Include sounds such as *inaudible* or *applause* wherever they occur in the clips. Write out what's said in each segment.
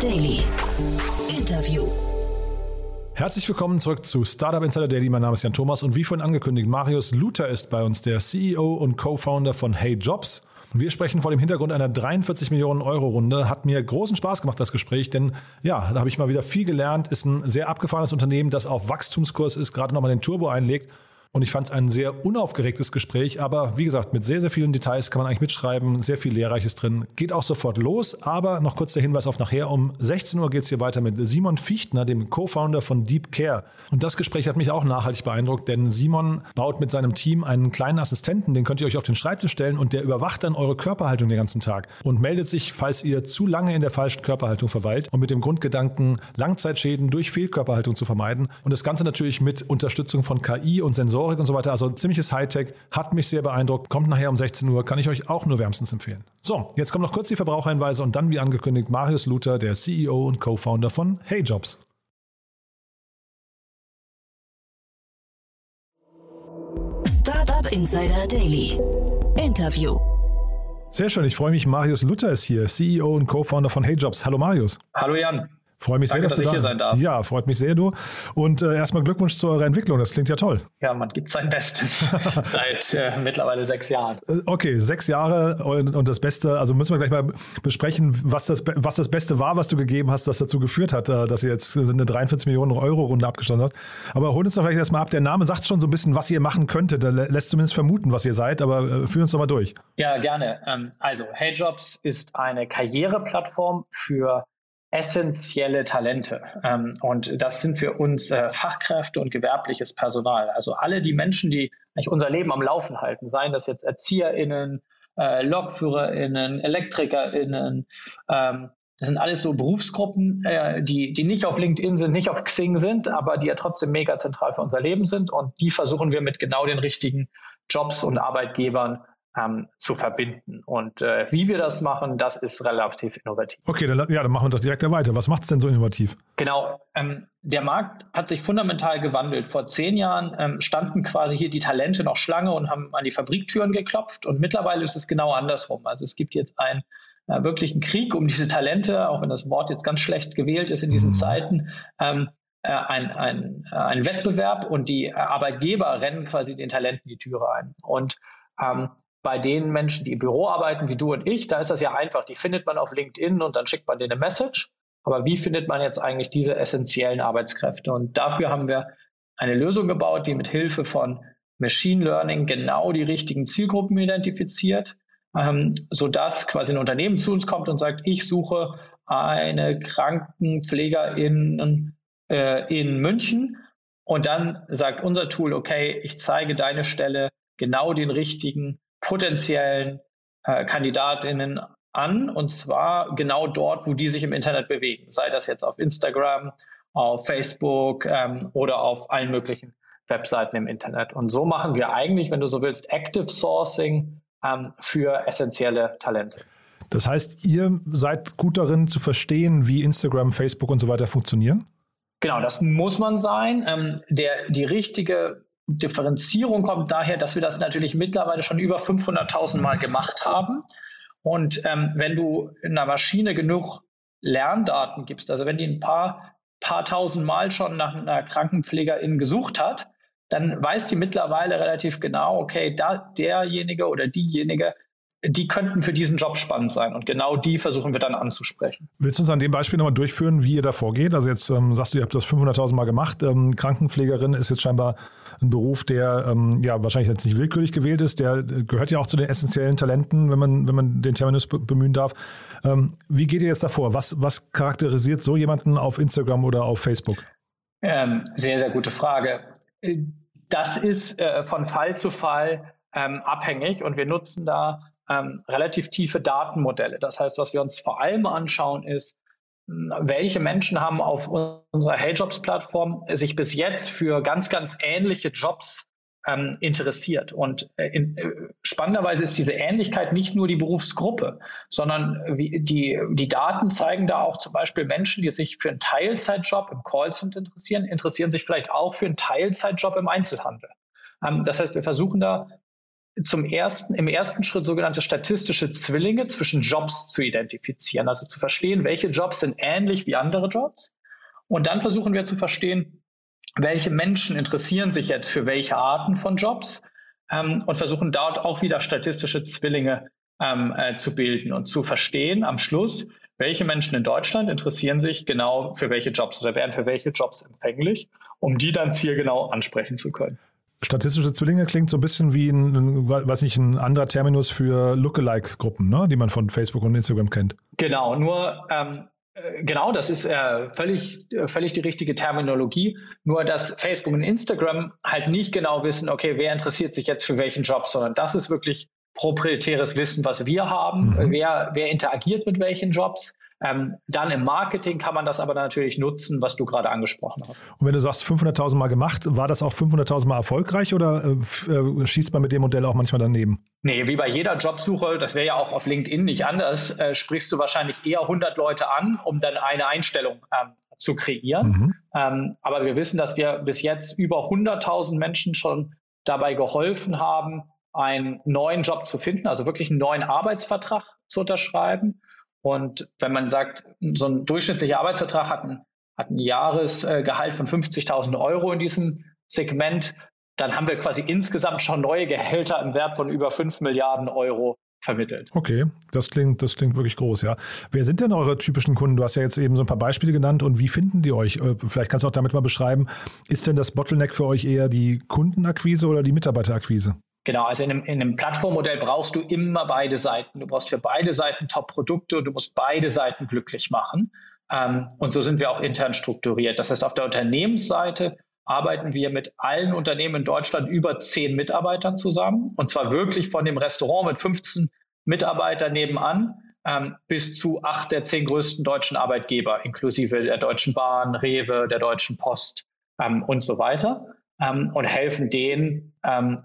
Daily. Interview. Herzlich willkommen zurück zu Startup Insider Daily. Mein Name ist Jan Thomas und wie vorhin angekündigt, Marius Luther ist bei uns, der CEO und Co-Founder von Hey Jobs. Wir sprechen vor dem Hintergrund einer 43 Millionen Euro Runde. Hat mir großen Spaß gemacht, das Gespräch, denn ja, da habe ich mal wieder viel gelernt. Ist ein sehr abgefahrenes Unternehmen, das auf Wachstumskurs ist, gerade nochmal den Turbo einlegt und ich fand es ein sehr unaufgeregtes Gespräch, aber wie gesagt, mit sehr, sehr vielen Details kann man eigentlich mitschreiben, sehr viel Lehrreiches drin. Geht auch sofort los, aber noch kurz der Hinweis auf nachher. Um 16 Uhr geht es hier weiter mit Simon Fichtner, dem Co-Founder von Deep Care. Und das Gespräch hat mich auch nachhaltig beeindruckt, denn Simon baut mit seinem Team einen kleinen Assistenten, den könnt ihr euch auf den Schreibtisch stellen und der überwacht dann eure Körperhaltung den ganzen Tag und meldet sich, falls ihr zu lange in der falschen Körperhaltung verweilt und mit dem Grundgedanken, Langzeitschäden durch Fehlkörperhaltung zu vermeiden. Und das Ganze natürlich mit Unterstützung von KI und Sensoren Sensorik und so weiter. Also ziemliches Hightech, hat mich sehr beeindruckt. Kommt nachher um 16 Uhr, kann ich euch auch nur wärmstens empfehlen. So, jetzt kommen noch kurz die Verbraucherhinweise und dann, wie angekündigt, Marius Luther, der CEO und Co-Founder von HeyJobs. Startup Insider Daily. Interview. Sehr schön, ich freue mich. Marius Luther ist hier, CEO und Co-Founder von HeyJobs. Hallo Marius. Hallo Jan. Freue mich Danke, sehr, dass, dass du ich da hier sein darf. Ja, freut mich sehr, du. Und äh, erstmal Glückwunsch zu eurer Entwicklung. Das klingt ja toll. Ja, man gibt sein Bestes *laughs* seit äh, mittlerweile sechs Jahren. Äh, okay, sechs Jahre und, und, das Beste. Also müssen wir gleich mal besprechen, was das, was das Beste war, was du gegeben hast, das dazu geführt hat, äh, dass ihr jetzt eine 43 Millionen Euro Runde abgeschlossen habt. Aber hol uns doch vielleicht erstmal ab. Der Name sagt schon so ein bisschen, was ihr machen könntet. Der lässt zumindest vermuten, was ihr seid. Aber äh, führ uns doch mal durch. Ja, gerne. Ähm, also, HeyJobs ist eine Karriereplattform für essentielle Talente. Ähm, und das sind für uns äh, Fachkräfte und gewerbliches Personal. Also alle die Menschen, die eigentlich unser Leben am Laufen halten, seien das jetzt ErzieherInnen, äh, LokführerInnen, ElektrikerInnen, ähm, das sind alles so Berufsgruppen, äh, die, die nicht auf LinkedIn sind, nicht auf Xing sind, aber die ja trotzdem mega zentral für unser Leben sind. Und die versuchen wir mit genau den richtigen Jobs und Arbeitgebern ähm, zu verbinden. Und äh, wie wir das machen, das ist relativ innovativ. Okay, dann, ja, dann machen wir doch direkt weiter. Was macht es denn so innovativ? Genau, ähm, der Markt hat sich fundamental gewandelt. Vor zehn Jahren ähm, standen quasi hier die Talente noch Schlange und haben an die Fabriktüren geklopft. Und mittlerweile ist es genau andersrum. Also es gibt jetzt einen äh, wirklichen Krieg um diese Talente, auch wenn das Wort jetzt ganz schlecht gewählt ist in diesen mhm. Zeiten. Ähm, äh, ein, ein, äh, ein Wettbewerb und die Arbeitgeber rennen quasi den Talenten die Türe ein. Und ähm, bei den Menschen, die im Büro arbeiten, wie du und ich, da ist das ja einfach. Die findet man auf LinkedIn und dann schickt man denen eine Message. Aber wie findet man jetzt eigentlich diese essentiellen Arbeitskräfte? Und dafür haben wir eine Lösung gebaut, die mit Hilfe von Machine Learning genau die richtigen Zielgruppen identifiziert, ähm, sodass quasi ein Unternehmen zu uns kommt und sagt, ich suche eine Krankenpflegerin äh, in München. Und dann sagt unser Tool, okay, ich zeige deine Stelle genau den richtigen potenziellen äh, Kandidatinnen an und zwar genau dort, wo die sich im Internet bewegen, sei das jetzt auf Instagram, auf Facebook ähm, oder auf allen möglichen Webseiten im Internet. Und so machen wir eigentlich, wenn du so willst, Active Sourcing ähm, für essentielle Talente. Das heißt, ihr seid gut darin zu verstehen, wie Instagram, Facebook und so weiter funktionieren? Genau, das muss man sein. Ähm, der, die richtige Differenzierung kommt daher, dass wir das natürlich mittlerweile schon über 500.000 Mal gemacht haben. Und ähm, wenn du einer Maschine genug Lerndaten gibst, also wenn die ein paar, paar tausend Mal schon nach einer Krankenpflegerin gesucht hat, dann weiß die mittlerweile relativ genau, okay, da derjenige oder diejenige die könnten für diesen Job spannend sein. Und genau die versuchen wir dann anzusprechen. Willst du uns an dem Beispiel nochmal durchführen, wie ihr da vorgeht? Also jetzt ähm, sagst du, ihr habt das 500.000 Mal gemacht. Ähm, Krankenpflegerin ist jetzt scheinbar ein Beruf, der ähm, ja wahrscheinlich jetzt nicht willkürlich gewählt ist. Der gehört ja auch zu den essentiellen Talenten, wenn man, wenn man den Terminus bemühen darf. Ähm, wie geht ihr jetzt davor? Was, was charakterisiert so jemanden auf Instagram oder auf Facebook? Ähm, sehr, sehr gute Frage. Das ist äh, von Fall zu Fall ähm, abhängig und wir nutzen da ähm, relativ tiefe Datenmodelle. Das heißt, was wir uns vor allem anschauen, ist, hm, welche Menschen haben auf unserer HeyJobs-Plattform sich bis jetzt für ganz, ganz ähnliche Jobs ähm, interessiert. Und äh, in, äh, spannenderweise ist diese Ähnlichkeit nicht nur die Berufsgruppe, sondern wie, die, die Daten zeigen da auch zum Beispiel Menschen, die sich für einen Teilzeitjob im Callcenter interessieren, interessieren sich vielleicht auch für einen Teilzeitjob im Einzelhandel. Ähm, das heißt, wir versuchen da zum ersten, im ersten Schritt sogenannte statistische Zwillinge zwischen Jobs zu identifizieren, also zu verstehen, welche Jobs sind ähnlich wie andere Jobs. Und dann versuchen wir zu verstehen, welche Menschen interessieren sich jetzt für welche Arten von Jobs ähm, und versuchen dort auch wieder statistische Zwillinge ähm, äh, zu bilden und zu verstehen am Schluss, welche Menschen in Deutschland interessieren sich genau für welche Jobs oder werden für welche Jobs empfänglich, um die dann zielgenau ansprechen zu können. Statistische Zwillinge klingt so ein bisschen wie ein, weiß nicht, ein anderer Terminus für Lookalike-Gruppen, ne? die man von Facebook und Instagram kennt. Genau, nur ähm, äh, Genau, das ist äh, völlig, äh, völlig die richtige Terminologie. Nur, dass Facebook und Instagram halt nicht genau wissen, okay, wer interessiert sich jetzt für welchen Job, sondern das ist wirklich proprietäres Wissen, was wir haben, mhm. wer, wer interagiert mit welchen Jobs. Ähm, dann im Marketing kann man das aber natürlich nutzen, was du gerade angesprochen hast. Und wenn du sagst 500.000 Mal gemacht, war das auch 500.000 Mal erfolgreich oder äh, äh, schießt man mit dem Modell auch manchmal daneben? Nee, wie bei jeder Jobsuche, das wäre ja auch auf LinkedIn nicht anders, äh, sprichst du wahrscheinlich eher 100 Leute an, um dann eine Einstellung ähm, zu kreieren. Mhm. Ähm, aber wir wissen, dass wir bis jetzt über 100.000 Menschen schon dabei geholfen haben, einen neuen Job zu finden, also wirklich einen neuen Arbeitsvertrag zu unterschreiben. Und wenn man sagt, so ein durchschnittlicher Arbeitsvertrag hat ein, hat ein Jahresgehalt von 50.000 Euro in diesem Segment, dann haben wir quasi insgesamt schon neue Gehälter im Wert von über 5 Milliarden Euro vermittelt. Okay, das klingt, das klingt wirklich groß, ja. Wer sind denn eure typischen Kunden? Du hast ja jetzt eben so ein paar Beispiele genannt und wie finden die euch? Äh, vielleicht kannst du auch damit mal beschreiben, ist denn das Bottleneck für euch eher die Kundenakquise oder die Mitarbeiterakquise? Genau, also in einem, in einem Plattformmodell brauchst du immer beide Seiten. Du brauchst für beide Seiten Top-Produkte und du musst beide Seiten glücklich machen. Ähm, und so sind wir auch intern strukturiert. Das heißt, auf der Unternehmensseite arbeiten wir mit allen Unternehmen in Deutschland über zehn Mitarbeitern zusammen. Und zwar wirklich von dem Restaurant mit 15 Mitarbeitern nebenan ähm, bis zu acht der zehn größten deutschen Arbeitgeber, inklusive der Deutschen Bahn, Rewe, der Deutschen Post ähm, und so weiter ähm, und helfen denen, ähm,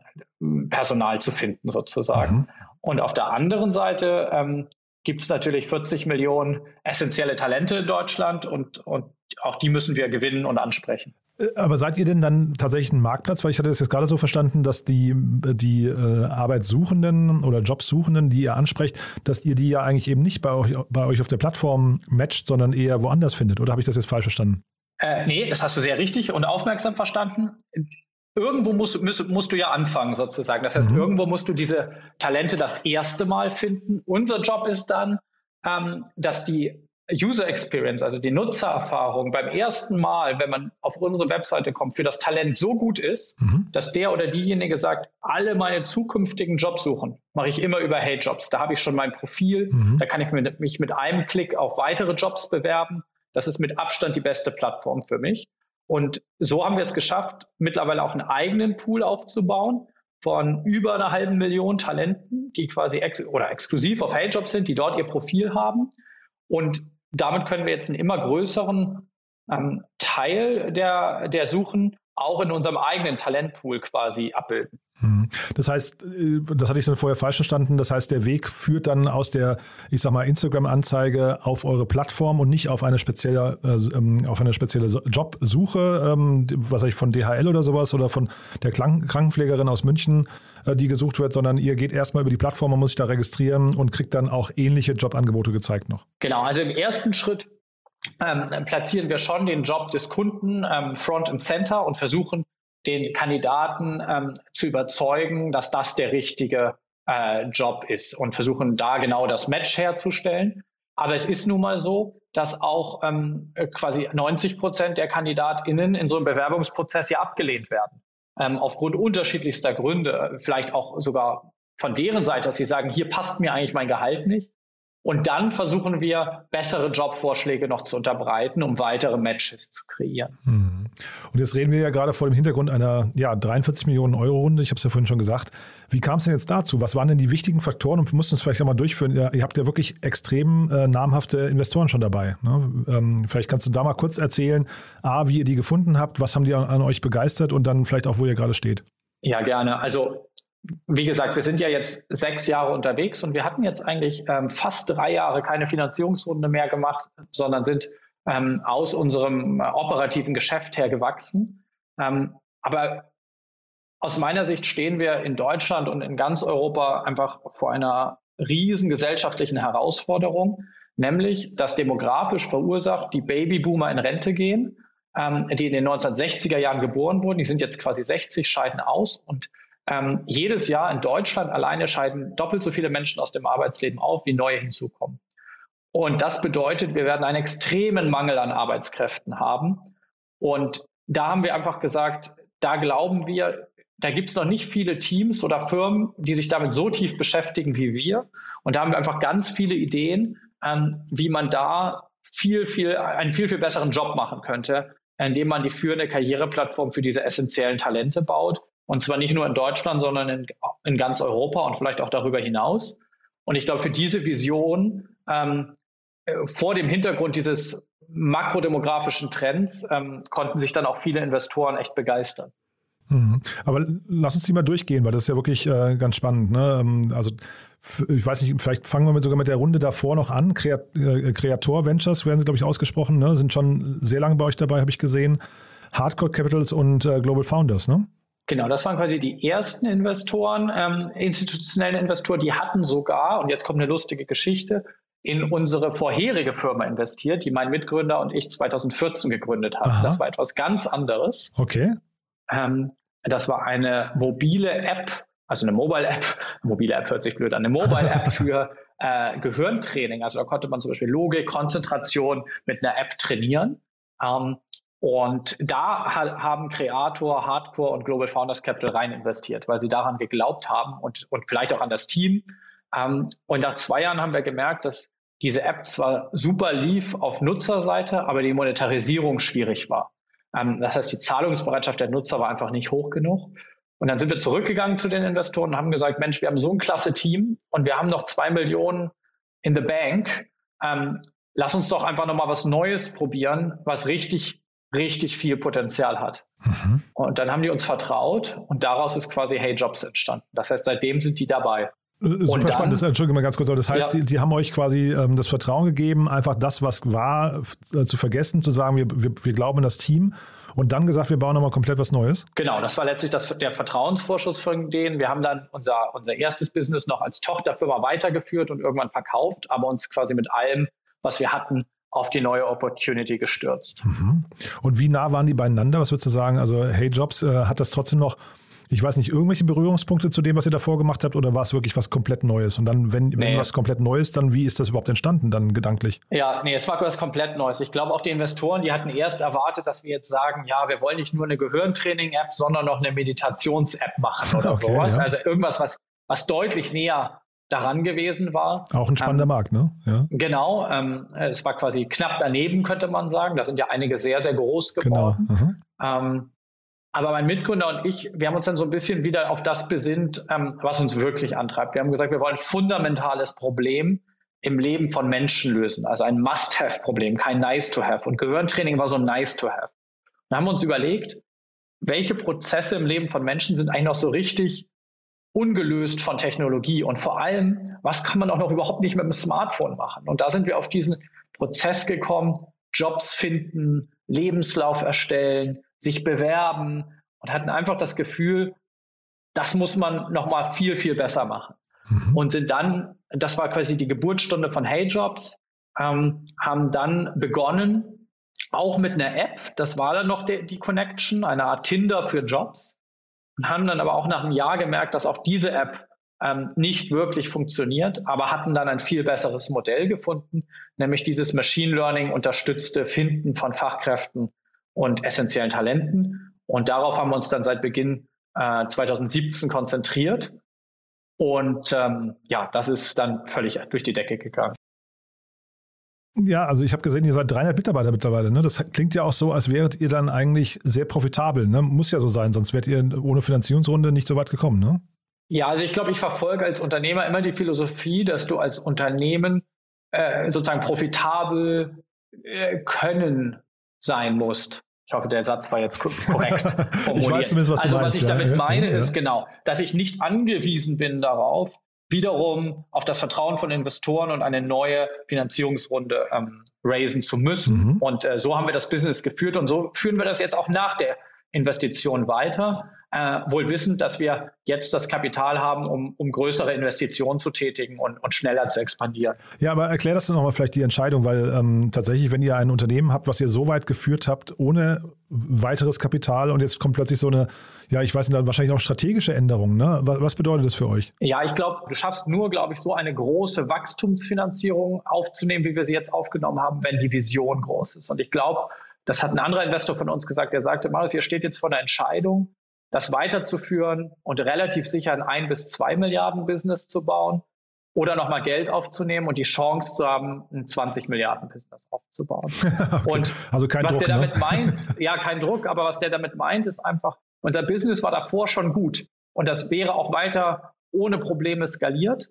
Personal zu finden sozusagen. Mhm. Und auf der anderen Seite ähm, gibt es natürlich 40 Millionen essentielle Talente in Deutschland und, und auch die müssen wir gewinnen und ansprechen. Äh, aber seid ihr denn dann tatsächlich ein Marktplatz? Weil ich hatte das jetzt gerade so verstanden, dass die, die äh, Arbeitssuchenden oder Jobsuchenden, die ihr ansprecht, dass ihr die ja eigentlich eben nicht bei euch, bei euch auf der Plattform matcht, sondern eher woanders findet. Oder habe ich das jetzt falsch verstanden? Äh, nee, das hast du sehr richtig und aufmerksam verstanden. Irgendwo musst, musst, musst du ja anfangen, sozusagen. Das heißt, mhm. irgendwo musst du diese Talente das erste Mal finden. Unser Job ist dann, ähm, dass die User Experience, also die Nutzererfahrung beim ersten Mal, wenn man auf unsere Webseite kommt, für das Talent so gut ist, mhm. dass der oder diejenige sagt, alle meine zukünftigen Jobs suchen, mache ich immer über Hey Jobs. Da habe ich schon mein Profil, mhm. da kann ich mich mit einem Klick auf weitere Jobs bewerben das ist mit Abstand die beste Plattform für mich. Und so haben wir es geschafft, mittlerweile auch einen eigenen Pool aufzubauen von über einer halben Million Talenten, die quasi ex oder exklusiv auf HeyJobs sind, die dort ihr Profil haben. Und damit können wir jetzt einen immer größeren ähm, Teil der, der Suchen auch in unserem eigenen Talentpool quasi abbilden. Hm. Das heißt, äh, das hatte ich dann vorher falsch verstanden. Das heißt, der Weg führt dann aus der, ich sag mal, Instagram-Anzeige auf eure Plattform und nicht auf eine spezielle, äh, ähm, auf eine spezielle Jobsuche, ähm, was weiß ich, von DHL oder sowas oder von der Krankenpflegerin aus München, äh, die gesucht wird, sondern ihr geht erstmal über die Plattform, man muss sich da registrieren und kriegt dann auch ähnliche Jobangebote gezeigt noch. Genau, also im ersten Schritt ähm, platzieren wir schon den Job des Kunden ähm, front and center und versuchen, den Kandidaten ähm, zu überzeugen, dass das der richtige äh, Job ist und versuchen da genau das Match herzustellen. Aber es ist nun mal so, dass auch ähm, quasi 90 Prozent der KandidatInnen in so einem Bewerbungsprozess ja abgelehnt werden. Ähm, aufgrund unterschiedlichster Gründe, vielleicht auch sogar von deren Seite, dass sie sagen, hier passt mir eigentlich mein Gehalt nicht. Und dann versuchen wir, bessere Jobvorschläge noch zu unterbreiten, um weitere Matches zu kreieren. Hm. Und jetzt reden wir ja gerade vor dem Hintergrund einer ja, 43 Millionen Euro Runde. Ich habe es ja vorhin schon gesagt. Wie kam es denn jetzt dazu? Was waren denn die wichtigen Faktoren? Und wir mussten es vielleicht nochmal durchführen. Ihr, ihr habt ja wirklich extrem äh, namhafte Investoren schon dabei. Ne? Ähm, vielleicht kannst du da mal kurz erzählen, A, wie ihr die gefunden habt, was haben die an, an euch begeistert und dann vielleicht auch, wo ihr gerade steht. Ja, gerne. Also wie gesagt, wir sind ja jetzt sechs Jahre unterwegs und wir hatten jetzt eigentlich ähm, fast drei Jahre keine Finanzierungsrunde mehr gemacht, sondern sind ähm, aus unserem äh, operativen Geschäft her gewachsen. Ähm, aber aus meiner Sicht stehen wir in Deutschland und in ganz Europa einfach vor einer riesen gesellschaftlichen Herausforderung, nämlich dass demografisch verursacht die Babyboomer in Rente gehen, ähm, die in den 1960er Jahren geboren wurden. Die sind jetzt quasi 60, scheiden aus und ähm, jedes Jahr in Deutschland alleine scheiden doppelt so viele Menschen aus dem Arbeitsleben auf, wie neue hinzukommen. Und das bedeutet, wir werden einen extremen Mangel an Arbeitskräften haben. Und da haben wir einfach gesagt, da glauben wir, da gibt es noch nicht viele Teams oder Firmen, die sich damit so tief beschäftigen wie wir. Und da haben wir einfach ganz viele Ideen, ähm, wie man da viel, viel, einen viel, viel besseren Job machen könnte, indem man die führende Karriereplattform für diese essentiellen Talente baut. Und zwar nicht nur in Deutschland, sondern in, in ganz Europa und vielleicht auch darüber hinaus. Und ich glaube, für diese Vision ähm, äh, vor dem Hintergrund dieses makrodemografischen Trends ähm, konnten sich dann auch viele Investoren echt begeistern. Mhm. Aber lass uns die mal durchgehen, weil das ist ja wirklich äh, ganz spannend. Ne? Ähm, also ich weiß nicht, vielleicht fangen wir mit, sogar mit der Runde davor noch an. Kreat, äh, Ventures werden sie, glaube ich, ausgesprochen, ne? sind schon sehr lange bei euch dabei, habe ich gesehen. Hardcore Capitals und äh, Global Founders, ne? Genau, das waren quasi die ersten Investoren, ähm, institutionellen Investoren, die hatten sogar, und jetzt kommt eine lustige Geschichte, in unsere vorherige Firma investiert, die mein Mitgründer und ich 2014 gegründet haben. Das war etwas ganz anderes. Okay. Ähm, das war eine mobile App, also eine Mobile App. *laughs* Mobile App hört sich blöd an. Eine Mobile App *laughs* für äh, Gehirntraining. Also da konnte man zum Beispiel Logik, Konzentration mit einer App trainieren. Ähm, und da ha haben Creator, Hardcore und Global Founders Capital rein investiert, weil sie daran geglaubt haben und, und vielleicht auch an das Team. Ähm, und nach zwei Jahren haben wir gemerkt, dass diese App zwar super lief auf Nutzerseite, aber die Monetarisierung schwierig war. Ähm, das heißt, die Zahlungsbereitschaft der Nutzer war einfach nicht hoch genug. Und dann sind wir zurückgegangen zu den Investoren und haben gesagt, Mensch, wir haben so ein klasse Team und wir haben noch zwei Millionen in the bank. Ähm, lass uns doch einfach nochmal was Neues probieren, was richtig, richtig viel Potenzial hat. Mhm. Und dann haben die uns vertraut und daraus ist quasi Hey Jobs entstanden. Das heißt, seitdem sind die dabei. Äh, super dann, spannend, das, Entschuldigung mal ganz kurz, das heißt, ja. die, die, haben euch quasi ähm, das Vertrauen gegeben, einfach das, was war, äh, zu vergessen, zu sagen, wir, wir, wir glauben in das Team und dann gesagt, wir bauen nochmal komplett was Neues? Genau, das war letztlich das, der Vertrauensvorschuss von denen. Wir haben dann unser, unser erstes Business noch als Tochterfirma weitergeführt und irgendwann verkauft, aber uns quasi mit allem, was wir hatten, auf die neue Opportunity gestürzt. Mhm. Und wie nah waren die beieinander? Was würdest du sagen? Also, Hey Jobs, äh, hat das trotzdem noch ich weiß nicht, irgendwelche Berührungspunkte zu dem, was ihr davor gemacht habt, oder war es wirklich was komplett Neues? Und dann, wenn, nee. wenn was komplett Neues, dann wie ist das überhaupt entstanden, dann gedanklich? Ja, nee, es war was komplett Neues. Ich glaube, auch die Investoren, die hatten erst erwartet, dass wir jetzt sagen, ja, wir wollen nicht nur eine Gehirntraining-App, sondern noch eine Meditations-App machen oder *laughs* okay, sowas. Ja. Also irgendwas, was, was deutlich näher daran gewesen war. Auch ein spannender ähm, Markt, ne? Ja. Genau, ähm, es war quasi knapp daneben, könnte man sagen. Da sind ja einige sehr, sehr groß genau, geworden. Genau. Ähm, aber mein Mitgründer und ich, wir haben uns dann so ein bisschen wieder auf das besinnt, ähm, was uns wirklich antreibt. Wir haben gesagt, wir wollen ein fundamentales Problem im Leben von Menschen lösen. Also ein Must-Have-Problem, kein Nice-to-Have. Und Gehirntraining war so ein Nice-to-Have. Dann haben wir uns überlegt, welche Prozesse im Leben von Menschen sind eigentlich noch so richtig ungelöst von Technologie und vor allem, was kann man auch noch überhaupt nicht mit dem Smartphone machen? Und da sind wir auf diesen Prozess gekommen, Jobs finden, Lebenslauf erstellen, sich bewerben und hatten einfach das Gefühl, das muss man noch mal viel, viel besser machen. Mhm. Und sind dann, das war quasi die Geburtsstunde von Hey Jobs, ähm, haben dann begonnen, auch mit einer App, das war dann noch die, die Connection, eine Art Tinder für Jobs, und haben dann aber auch nach einem Jahr gemerkt, dass auch diese App ähm, nicht wirklich funktioniert, aber hatten dann ein viel besseres Modell gefunden, nämlich dieses Machine Learning unterstützte Finden von Fachkräften und essentiellen Talenten. Und darauf haben wir uns dann seit Beginn äh, 2017 konzentriert. Und ähm, ja, das ist dann völlig durch die Decke gegangen. Ja, also ich habe gesehen, ihr seid 300 Mitarbeiter mittlerweile. Ne? Das klingt ja auch so, als wäret ihr dann eigentlich sehr profitabel. Ne? Muss ja so sein, sonst wärt ihr ohne Finanzierungsrunde nicht so weit gekommen. Ne? Ja, also ich glaube, ich verfolge als Unternehmer immer die Philosophie, dass du als Unternehmen äh, sozusagen profitabel äh, können sein musst. Ich hoffe, der Satz war jetzt *laughs* korrekt formuliert. ich weiß zumindest, was also, du was ich damit ja, meine, ja. ist genau, dass ich nicht angewiesen bin darauf, wiederum auf das Vertrauen von Investoren und eine neue Finanzierungsrunde ähm, raisen zu müssen. Mhm. Und äh, so haben wir das Business geführt und so führen wir das jetzt auch nach der Investition weiter. Äh, wohl wissend, dass wir jetzt das Kapital haben, um, um größere Investitionen zu tätigen und, und schneller zu expandieren. Ja, aber erklär das nochmal vielleicht die Entscheidung, weil ähm, tatsächlich, wenn ihr ein Unternehmen habt, was ihr so weit geführt habt, ohne weiteres Kapital und jetzt kommt plötzlich so eine, ja, ich weiß nicht, wahrscheinlich auch strategische Änderung. Ne? Was, was bedeutet das für euch? Ja, ich glaube, du schaffst nur, glaube ich, so eine große Wachstumsfinanzierung aufzunehmen, wie wir sie jetzt aufgenommen haben, wenn die Vision groß ist. Und ich glaube, das hat ein anderer Investor von uns gesagt, der sagte, Marius, ihr steht jetzt vor der Entscheidung, das weiterzuführen und relativ sicher ein ein bis zwei Milliarden Business zu bauen oder nochmal Geld aufzunehmen und die Chance zu haben, ein 20 Milliarden Business aufzubauen. *laughs* okay. Und also kein was Druck, der ne? damit meint, *laughs* ja, kein Druck, aber was der damit meint, ist einfach, unser Business war davor schon gut und das wäre auch weiter ohne Probleme skaliert.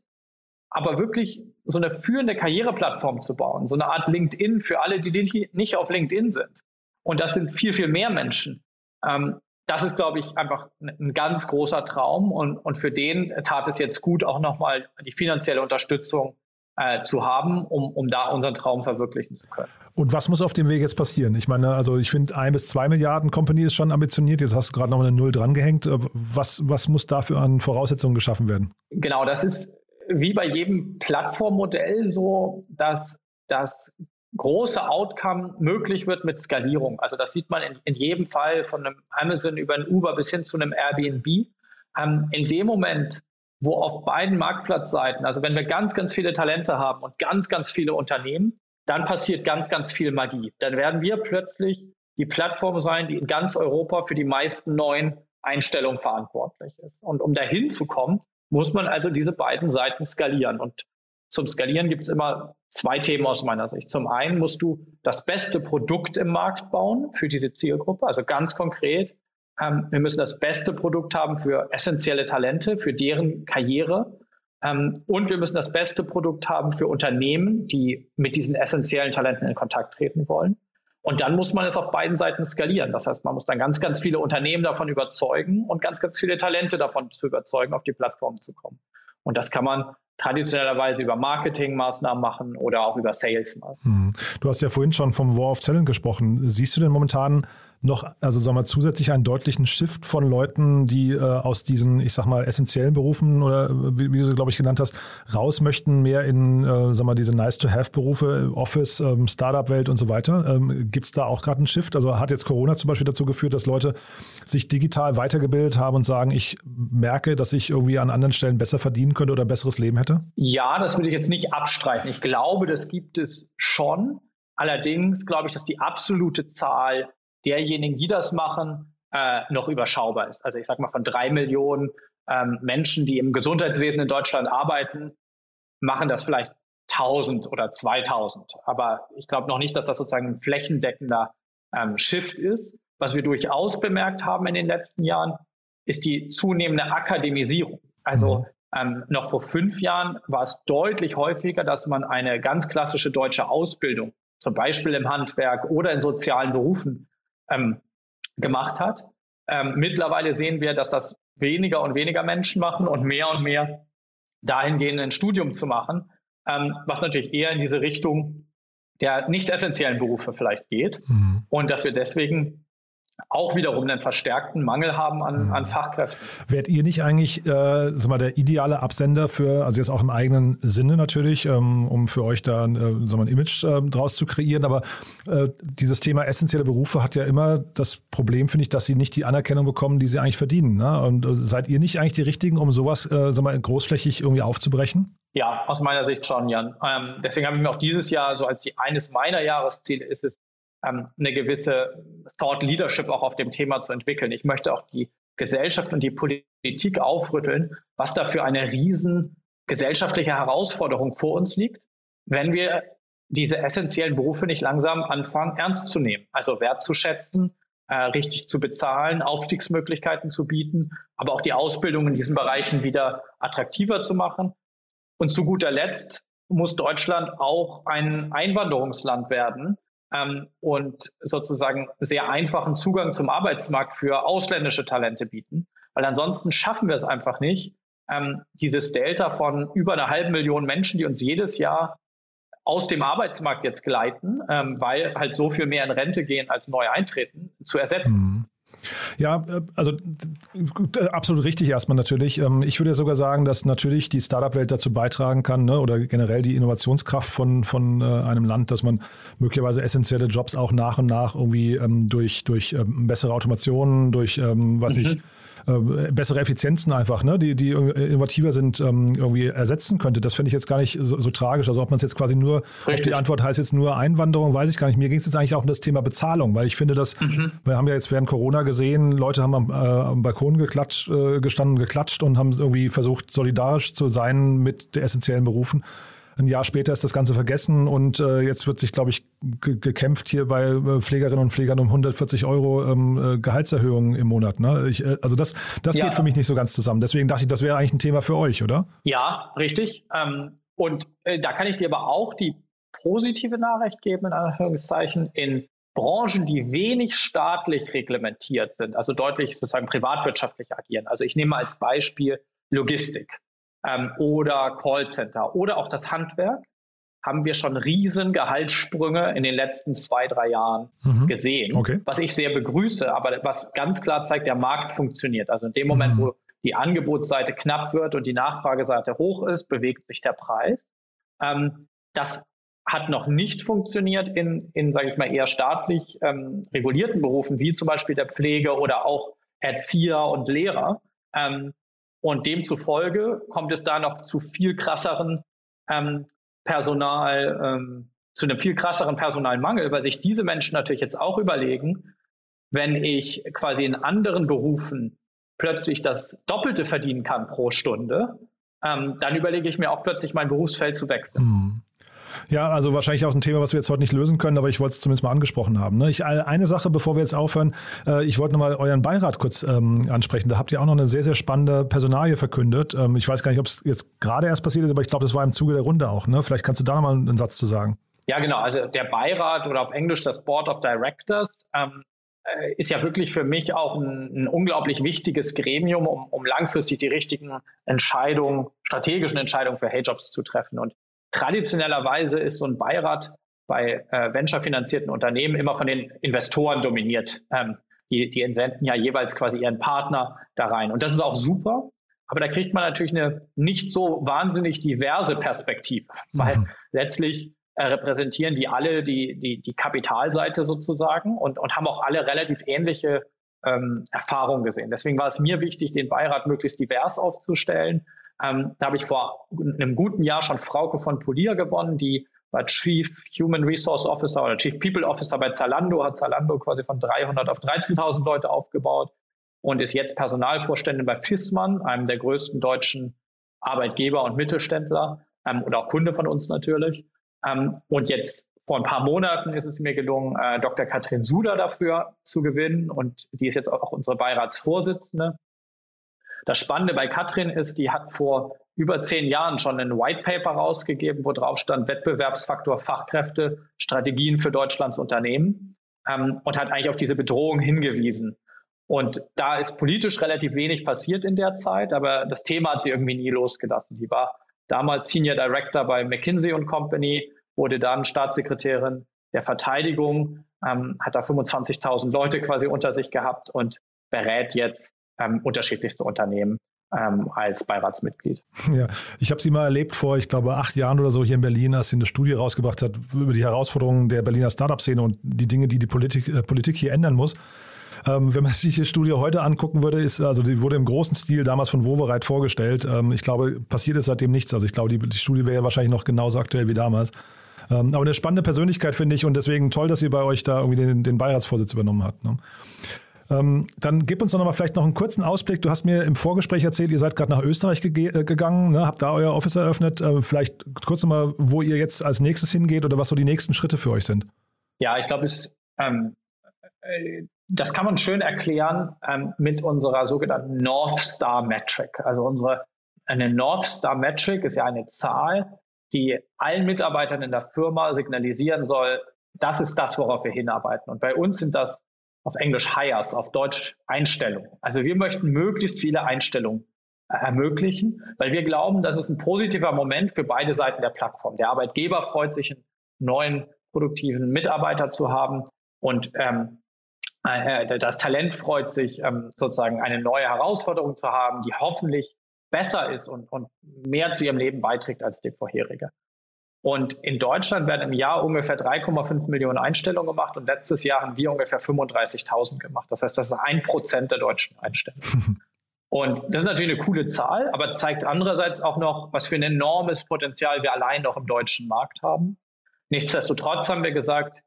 Aber wirklich so eine führende Karriereplattform zu bauen, so eine Art LinkedIn für alle, die nicht auf LinkedIn sind. Und das sind viel, viel mehr Menschen. Ähm, das ist, glaube ich, einfach ein ganz großer Traum und, und für den tat es jetzt gut, auch nochmal die finanzielle Unterstützung äh, zu haben, um, um da unseren Traum verwirklichen zu können. Und was muss auf dem Weg jetzt passieren? Ich meine, also ich finde, ein bis zwei Milliarden Company ist schon ambitioniert. Jetzt hast du gerade noch eine Null drangehängt. Was, was muss dafür an Voraussetzungen geschaffen werden? Genau, das ist wie bei jedem Plattformmodell so, dass das große Outcome möglich wird mit Skalierung. Also das sieht man in, in jedem Fall von einem Amazon über ein Uber bis hin zu einem Airbnb. Ähm, in dem Moment, wo auf beiden Marktplatzseiten, also wenn wir ganz, ganz viele Talente haben und ganz, ganz viele Unternehmen, dann passiert ganz, ganz viel Magie. Dann werden wir plötzlich die Plattform sein, die in ganz Europa für die meisten neuen Einstellungen verantwortlich ist. Und um dahin zu kommen, muss man also diese beiden Seiten skalieren. Und zum Skalieren gibt es immer zwei Themen aus meiner Sicht. Zum einen musst du das beste Produkt im Markt bauen für diese Zielgruppe, also ganz konkret. Ähm, wir müssen das beste Produkt haben für essentielle Talente, für deren Karriere. Ähm, und wir müssen das beste Produkt haben für Unternehmen, die mit diesen essentiellen Talenten in Kontakt treten wollen. Und dann muss man es auf beiden Seiten skalieren. Das heißt, man muss dann ganz, ganz viele Unternehmen davon überzeugen und ganz, ganz viele Talente davon zu überzeugen, auf die Plattform zu kommen. Und das kann man traditionellerweise über Marketingmaßnahmen machen oder auch über Salesmaßnahmen. Hm. Du hast ja vorhin schon vom War of Talent gesprochen. Siehst du denn momentan noch, also sagen wir zusätzlich einen deutlichen Shift von Leuten, die äh, aus diesen, ich sag mal, essentiellen Berufen oder wie, wie du glaube ich, genannt hast, raus möchten, mehr in, äh, sag mal, diese Nice-to-Have-Berufe, Office, ähm, Startup-Welt und so weiter. Ähm, Gibt es da auch gerade einen Shift? Also hat jetzt Corona zum Beispiel dazu geführt, dass Leute sich digital weitergebildet haben und sagen, ich merke, dass ich irgendwie an anderen Stellen besser verdienen könnte oder besseres Leben hätte? Ja, das würde ich jetzt nicht abstreiten. Ich glaube, das gibt es schon. Allerdings glaube ich, dass die absolute Zahl derjenigen, die das machen, äh, noch überschaubar ist. Also ich sage mal von drei Millionen ähm, Menschen, die im Gesundheitswesen in Deutschland arbeiten, machen das vielleicht 1000 oder 2000. Aber ich glaube noch nicht, dass das sozusagen ein flächendeckender ähm, Shift ist. Was wir durchaus bemerkt haben in den letzten Jahren, ist die zunehmende Akademisierung. Also mhm. ähm, noch vor fünf Jahren war es deutlich häufiger, dass man eine ganz klassische deutsche Ausbildung, zum Beispiel im Handwerk oder in sozialen Berufen, ähm, gemacht hat. Ähm, mittlerweile sehen wir, dass das weniger und weniger Menschen machen und mehr und mehr dahingehend ein Studium zu machen, ähm, was natürlich eher in diese Richtung der nicht essentiellen Berufe vielleicht geht. Mhm. Und dass wir deswegen auch wiederum einen verstärkten Mangel haben an, mhm. an Fachkräften. Wärt ihr nicht eigentlich äh, sag mal, der ideale Absender für, also jetzt auch im eigenen Sinne natürlich, ähm, um für euch da äh, sag mal, ein Image äh, draus zu kreieren, aber äh, dieses Thema essentielle Berufe hat ja immer das Problem, finde ich, dass sie nicht die Anerkennung bekommen, die sie eigentlich verdienen. Ne? Und äh, seid ihr nicht eigentlich die Richtigen, um sowas äh, sag mal, großflächig irgendwie aufzubrechen? Ja, aus meiner Sicht schon, Jan. Ähm, deswegen habe ich mir auch dieses Jahr so als die, eines meiner Jahresziele ist es, ähm, eine gewisse Thought Leadership auch auf dem Thema zu entwickeln. Ich möchte auch die Gesellschaft und die Politik aufrütteln, was da für eine riesen gesellschaftliche Herausforderung vor uns liegt, wenn wir diese essentiellen Berufe nicht langsam anfangen, ernst zu nehmen. Also wertzuschätzen, äh, richtig zu bezahlen, Aufstiegsmöglichkeiten zu bieten, aber auch die Ausbildung in diesen Bereichen wieder attraktiver zu machen. Und zu guter Letzt muss Deutschland auch ein Einwanderungsland werden, ähm, und sozusagen sehr einfachen Zugang zum Arbeitsmarkt für ausländische Talente bieten. Weil ansonsten schaffen wir es einfach nicht, ähm, dieses Delta von über einer halben Million Menschen, die uns jedes Jahr aus dem Arbeitsmarkt jetzt gleiten, ähm, weil halt so viel mehr in Rente gehen als neu eintreten, zu ersetzen. Mhm. Ja, äh, also absolut richtig erstmal natürlich. Ähm, ich würde sogar sagen, dass natürlich die Startup-Welt dazu beitragen kann ne, oder generell die Innovationskraft von, von äh, einem Land, dass man möglicherweise essentielle Jobs auch nach und nach irgendwie ähm, durch, durch ähm, bessere Automationen, durch, was mhm. ich, äh, bessere Effizienzen einfach, ne, die, die innovativer sind, ähm, irgendwie ersetzen könnte. Das finde ich jetzt gar nicht so, so tragisch. Also ob man es jetzt quasi nur, Richtig. ob die Antwort heißt jetzt nur Einwanderung, weiß ich gar nicht. Mir ging es jetzt eigentlich auch um das Thema Bezahlung, weil ich finde, dass mhm. wir haben ja jetzt während Corona gesehen, Leute haben am, äh, am Balkon geklatscht, äh, gestanden, geklatscht und haben irgendwie versucht, solidarisch zu sein mit den essentiellen Berufen. Ein Jahr später ist das Ganze vergessen und äh, jetzt wird sich, glaube ich, gekämpft hier bei äh, Pflegerinnen und Pflegern um 140 Euro ähm, äh, Gehaltserhöhung im Monat. Ne? Ich, äh, also das, das ja. geht für mich nicht so ganz zusammen. Deswegen dachte ich, das wäre eigentlich ein Thema für euch, oder? Ja, richtig. Ähm, und äh, da kann ich dir aber auch die positive Nachricht geben, in Anführungszeichen, in Branchen, die wenig staatlich reglementiert sind, also deutlich sozusagen privatwirtschaftlich agieren. Also ich nehme als Beispiel Logistik ähm, oder Callcenter oder auch das Handwerk, haben wir schon riesen Gehaltssprünge in den letzten zwei, drei Jahren mhm. gesehen, okay. was ich sehr begrüße, aber was ganz klar zeigt, der Markt funktioniert. Also in dem Moment, mhm. wo die Angebotsseite knapp wird und die Nachfrageseite hoch ist, bewegt sich der Preis. Ähm, das hat noch nicht funktioniert in, in sage ich mal, eher staatlich ähm, regulierten Berufen, wie zum Beispiel der Pflege oder auch Erzieher und Lehrer. Ähm, und demzufolge kommt es da noch zu viel krasseren ähm, Personal, ähm, zu einem viel krasseren Personalmangel, weil sich diese Menschen natürlich jetzt auch überlegen, wenn ich quasi in anderen Berufen plötzlich das Doppelte verdienen kann pro Stunde, ähm, dann überlege ich mir auch plötzlich mein Berufsfeld zu wechseln. Hm. Ja, also wahrscheinlich auch ein Thema, was wir jetzt heute nicht lösen können, aber ich wollte es zumindest mal angesprochen haben. Ne? Ich, eine Sache, bevor wir jetzt aufhören, äh, ich wollte nochmal euren Beirat kurz ähm, ansprechen. Da habt ihr auch noch eine sehr, sehr spannende Personalie verkündet. Ähm, ich weiß gar nicht, ob es jetzt gerade erst passiert ist, aber ich glaube, das war im Zuge der Runde auch. Ne? Vielleicht kannst du da nochmal einen Satz zu sagen. Ja, genau. Also der Beirat oder auf Englisch das Board of Directors ähm, äh, ist ja wirklich für mich auch ein, ein unglaublich wichtiges Gremium, um, um, langfristig die richtigen Entscheidungen, strategischen Entscheidungen für Hey-Jobs zu treffen. Und Traditionellerweise ist so ein Beirat bei äh, venture-finanzierten Unternehmen immer von den Investoren dominiert. Ähm, die, die entsenden ja jeweils quasi ihren Partner da rein. Und das ist auch super. Aber da kriegt man natürlich eine nicht so wahnsinnig diverse Perspektive, weil mhm. letztlich äh, repräsentieren die alle die, die, die Kapitalseite sozusagen und, und haben auch alle relativ ähnliche ähm, Erfahrungen gesehen. Deswegen war es mir wichtig, den Beirat möglichst divers aufzustellen ähm, da habe ich vor einem guten Jahr schon Frauke von Polier gewonnen, die war Chief Human Resource Officer oder Chief People Officer bei Zalando, hat Zalando quasi von 300 auf 13.000 Leute aufgebaut und ist jetzt Personalvorständin bei Fissmann, einem der größten deutschen Arbeitgeber und Mittelständler ähm, und auch Kunde von uns natürlich. Ähm, und jetzt vor ein paar Monaten ist es mir gelungen, äh, Dr. Katrin Suder dafür zu gewinnen und die ist jetzt auch unsere Beiratsvorsitzende. Das Spannende bei Katrin ist, die hat vor über zehn Jahren schon ein White Paper rausgegeben, wo drauf stand Wettbewerbsfaktor Fachkräfte, Strategien für Deutschlands Unternehmen ähm, und hat eigentlich auf diese Bedrohung hingewiesen. Und da ist politisch relativ wenig passiert in der Zeit, aber das Thema hat sie irgendwie nie losgelassen. Die war damals Senior Director bei McKinsey Company, wurde dann Staatssekretärin der Verteidigung, ähm, hat da 25.000 Leute quasi unter sich gehabt und berät jetzt ähm, unterschiedlichste Unternehmen ähm, als Beiratsmitglied. Ja, ich habe sie mal erlebt vor, ich glaube, acht Jahren oder so hier in Berlin, als sie eine Studie rausgebracht hat über die Herausforderungen der Berliner Startup-Szene und die Dinge, die die Politik, äh, Politik hier ändern muss. Ähm, wenn man *laughs* sich die Studie heute angucken würde, ist, also die wurde im großen Stil damals von Wovereit vorgestellt. Ähm, ich glaube, passiert ist seitdem nichts. Also ich glaube, die, die Studie wäre ja wahrscheinlich noch genauso aktuell wie damals. Ähm, aber eine spannende Persönlichkeit finde ich und deswegen toll, dass sie bei euch da irgendwie den, den Beiratsvorsitz übernommen hat. Ne? Ähm, dann gib uns doch noch mal vielleicht noch einen kurzen Ausblick. Du hast mir im Vorgespräch erzählt, ihr seid gerade nach Österreich ge äh, gegangen, ne? habt da euer Office eröffnet. Äh, vielleicht kurz noch mal, wo ihr jetzt als nächstes hingeht oder was so die nächsten Schritte für euch sind. Ja, ich glaube, ähm, äh, das kann man schön erklären ähm, mit unserer sogenannten North Star Metric. Also unsere eine North Star Metric ist ja eine Zahl, die allen Mitarbeitern in der Firma signalisieren soll, das ist das, worauf wir hinarbeiten. Und bei uns sind das auf Englisch Hires, auf Deutsch Einstellungen. Also wir möchten möglichst viele Einstellungen ermöglichen, weil wir glauben, das ist ein positiver Moment für beide Seiten der Plattform. Der Arbeitgeber freut sich, einen neuen produktiven Mitarbeiter zu haben und ähm, äh, äh, das Talent freut sich, ähm, sozusagen eine neue Herausforderung zu haben, die hoffentlich besser ist und, und mehr zu ihrem Leben beiträgt als die vorherige. Und in Deutschland werden im Jahr ungefähr 3,5 Millionen Einstellungen gemacht und letztes Jahr haben wir ungefähr 35.000 gemacht. Das heißt, das ist ein Prozent der deutschen Einstellungen. *laughs* und das ist natürlich eine coole Zahl, aber zeigt andererseits auch noch, was für ein enormes Potenzial wir allein noch im deutschen Markt haben. Nichtsdestotrotz haben wir gesagt,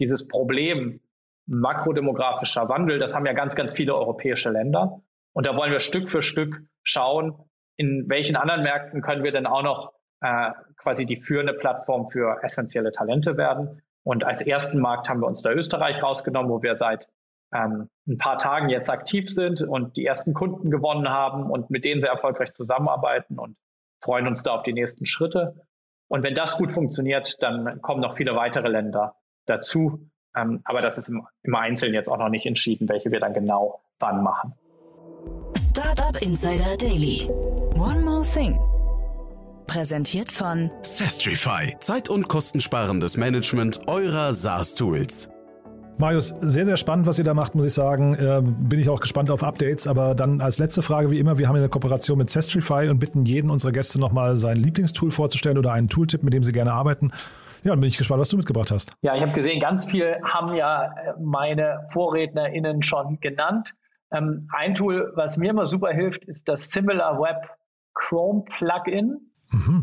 dieses Problem makrodemografischer Wandel, das haben ja ganz, ganz viele europäische Länder. Und da wollen wir Stück für Stück schauen, in welchen anderen Märkten können wir denn auch noch äh, quasi die führende Plattform für essentielle Talente werden. Und als ersten Markt haben wir uns da Österreich rausgenommen, wo wir seit ähm, ein paar Tagen jetzt aktiv sind und die ersten Kunden gewonnen haben und mit denen sehr erfolgreich zusammenarbeiten und freuen uns da auf die nächsten Schritte. Und wenn das gut funktioniert, dann kommen noch viele weitere Länder dazu. Ähm, aber das ist im, im Einzelnen jetzt auch noch nicht entschieden, welche wir dann genau wann machen. Startup Insider Daily. One more thing. Präsentiert von Sestrify. Zeit- und kostensparendes Management eurer SaaS-Tools. Marius, sehr, sehr spannend, was ihr da macht, muss ich sagen. Äh, bin ich auch gespannt auf Updates. Aber dann als letzte Frage, wie immer, wir haben eine Kooperation mit Sestrify und bitten jeden unserer Gäste nochmal sein Lieblingstool vorzustellen oder einen Tooltip, mit dem sie gerne arbeiten. Ja, dann bin ich gespannt, was du mitgebracht hast. Ja, ich habe gesehen, ganz viel haben ja äh, meine VorrednerInnen schon genannt. Ähm, ein Tool, was mir immer super hilft, ist das Similar Web Chrome Plugin.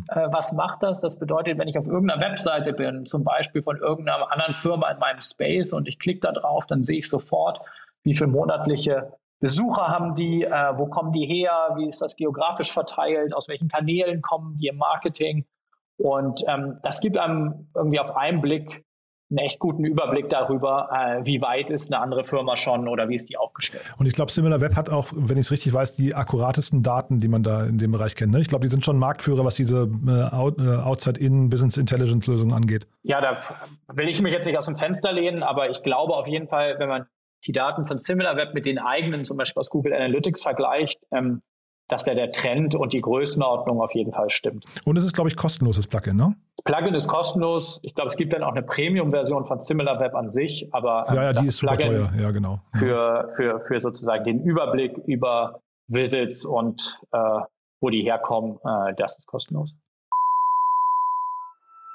Äh, was macht das? Das bedeutet, wenn ich auf irgendeiner Webseite bin, zum Beispiel von irgendeiner anderen Firma in meinem Space und ich klicke da drauf, dann sehe ich sofort, wie viele monatliche Besucher haben die, äh, wo kommen die her, wie ist das geografisch verteilt, aus welchen Kanälen kommen die im Marketing. Und ähm, das gibt einem irgendwie auf einen Blick einen echt guten Überblick darüber, äh, wie weit ist eine andere Firma schon oder wie ist die aufgestellt. Und ich glaube, SimilarWeb hat auch, wenn ich es richtig weiß, die akkuratesten Daten, die man da in dem Bereich kennt. Ne? Ich glaube, die sind schon Marktführer, was diese äh, äh Outside-In Business Intelligence-Lösungen angeht. Ja, da will ich mich jetzt nicht aus dem Fenster lehnen, aber ich glaube auf jeden Fall, wenn man die Daten von SimilarWeb mit den eigenen, zum Beispiel aus Google Analytics vergleicht, ähm, dass der, der Trend und die Größenordnung auf jeden Fall stimmt. Und es ist, glaube ich, kostenloses Plugin, ne? Plugin ist kostenlos. Ich glaube, es gibt dann auch eine Premium-Version von SimilarWeb an sich, aber ähm, ja, ja, die ist super Plugin teuer, ja, genau. Für, für, für sozusagen den Überblick über Visits und äh, wo die herkommen, äh, das ist kostenlos.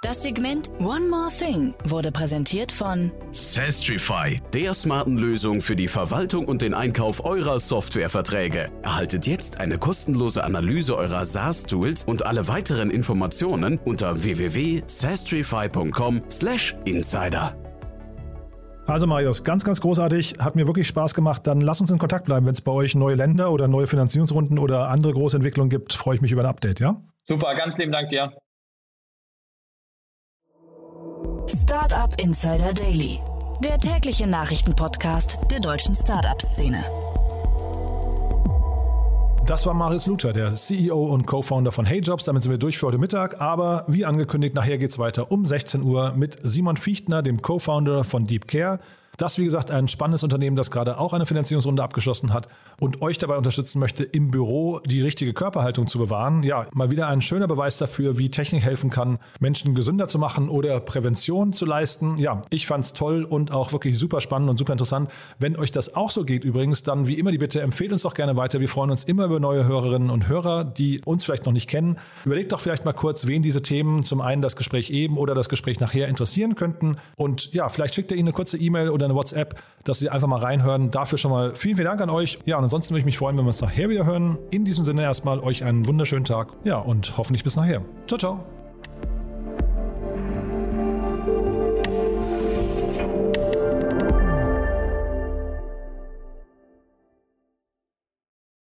Das Segment One More Thing wurde präsentiert von Sastrify, der smarten Lösung für die Verwaltung und den Einkauf eurer Softwareverträge. Erhaltet jetzt eine kostenlose Analyse eurer SaaS-Tools und alle weiteren Informationen unter www.sastrify.com/insider. Also Marius, ganz, ganz großartig, hat mir wirklich Spaß gemacht. Dann lass uns in Kontakt bleiben, wenn es bei euch neue Länder oder neue Finanzierungsrunden oder andere große Entwicklungen gibt, freue ich mich über ein Update, ja? Super, ganz lieben Dank dir. Startup Insider Daily, der tägliche Nachrichtenpodcast der deutschen Startup-Szene. Das war Marius Luther, der CEO und Co-Founder von HeyJobs. Damit sind wir durch für heute Mittag. Aber wie angekündigt, nachher geht es weiter um 16 Uhr mit Simon Fichtner, dem Co-Founder von Deep Care. Das, wie gesagt, ein spannendes Unternehmen, das gerade auch eine Finanzierungsrunde abgeschlossen hat und euch dabei unterstützen möchte, im Büro die richtige Körperhaltung zu bewahren. Ja, mal wieder ein schöner Beweis dafür, wie Technik helfen kann, Menschen gesünder zu machen oder Prävention zu leisten. Ja, ich fand's toll und auch wirklich super spannend und super interessant. Wenn euch das auch so geht übrigens, dann wie immer die Bitte, empfehlt uns doch gerne weiter. Wir freuen uns immer über neue Hörerinnen und Hörer, die uns vielleicht noch nicht kennen. Überlegt doch vielleicht mal kurz, wen diese Themen, zum einen das Gespräch eben oder das Gespräch nachher interessieren könnten. Und ja, vielleicht schickt ihr ihnen eine kurze E-Mail oder eine WhatsApp, dass sie einfach mal reinhören. Dafür schon mal vielen, vielen Dank an euch. Ja, und ansonsten würde ich mich freuen, wenn wir uns nachher wieder hören. In diesem Sinne erstmal euch einen wunderschönen Tag. Ja, und hoffentlich bis nachher. Ciao, ciao.